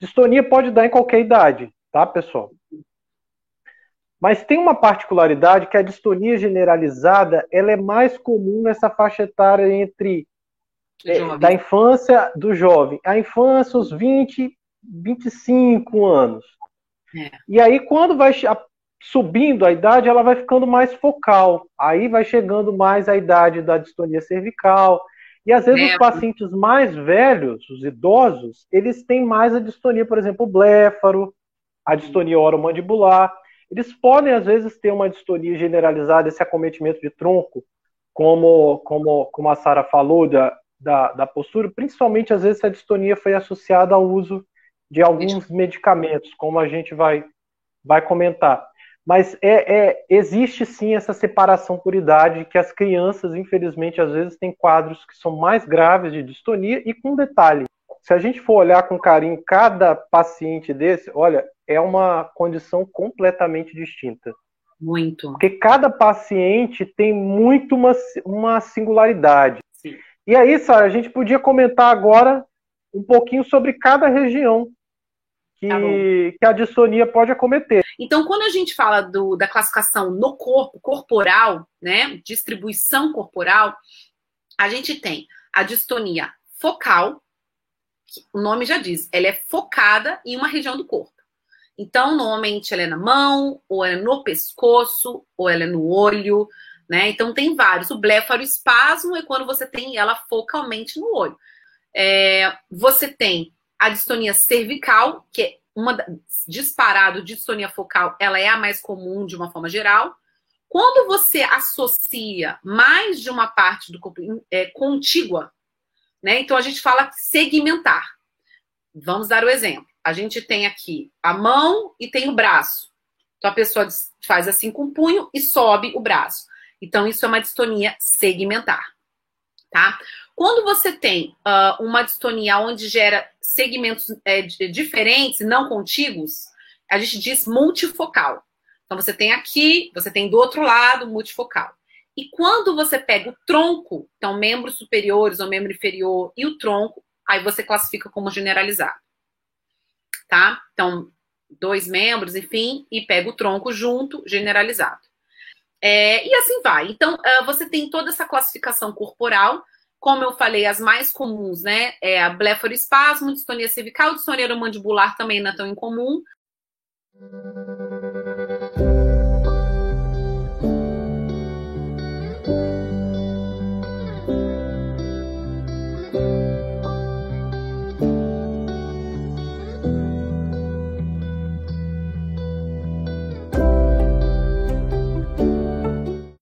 Distonia pode dar em qualquer idade, tá, pessoal? Mas tem uma particularidade que a distonia generalizada ela é mais comum nessa faixa etária entre é, da infância do jovem, a infância, os 20, 25 anos. É. E aí, quando vai subindo a idade, ela vai ficando mais focal. Aí vai chegando mais a idade da distonia cervical. E às vezes é. os pacientes mais velhos, os idosos, eles têm mais a distonia, por exemplo, o bléfaro, a distonia oromandibular. Eles podem, às vezes, ter uma distonia generalizada, esse acometimento de tronco, como, como, como a Sara falou, da, da, da, postura, principalmente, às vezes, se a distonia foi associada ao uso de alguns medicamentos, como a gente vai, vai comentar. Mas é, é, existe sim essa separação por idade, que as crianças, infelizmente, às vezes têm quadros que são mais graves de distonia, e com detalhe, se a gente for olhar com carinho cada paciente desse, olha, é uma condição completamente distinta. Muito. Porque cada paciente tem muito uma, uma singularidade. Sim. E aí, Sara, a gente podia comentar agora um pouquinho sobre cada região que, tá que a dissonia pode acometer. Então, quando a gente fala do, da classificação no corpo, corporal, né, distribuição corporal, a gente tem a distonia focal, o nome já diz, ela é focada em uma região do corpo. Então, normalmente ela é na mão, ou ela é no pescoço, ou ela é no olho, né? Então tem vários. O blefaroespasmo é quando você tem ela focalmente no olho. É, você tem a distonia cervical, que é uma disparado distonia focal, ela é a mais comum de uma forma geral. Quando você associa mais de uma parte do corpo é, contígua, né? Então a gente fala segmentar. Vamos dar o exemplo. A gente tem aqui a mão e tem o braço. Então a pessoa faz assim com o punho e sobe o braço. Então isso é uma distonia segmentar, tá? Quando você tem uh, uma distonia onde gera segmentos é, diferentes, não contíguos, a gente diz multifocal. Então você tem aqui, você tem do outro lado multifocal. E quando você pega o tronco, então membros superiores ou membro inferior e o tronco, aí você classifica como generalizado. Tá? Então, dois membros, enfim, e pega o tronco junto, generalizado. É, e assim vai. Então, uh, você tem toda essa classificação corporal, como eu falei, as mais comuns, né? É a blefaroespasmo, distonia cervical, distonia mandibular também não é tão incomum.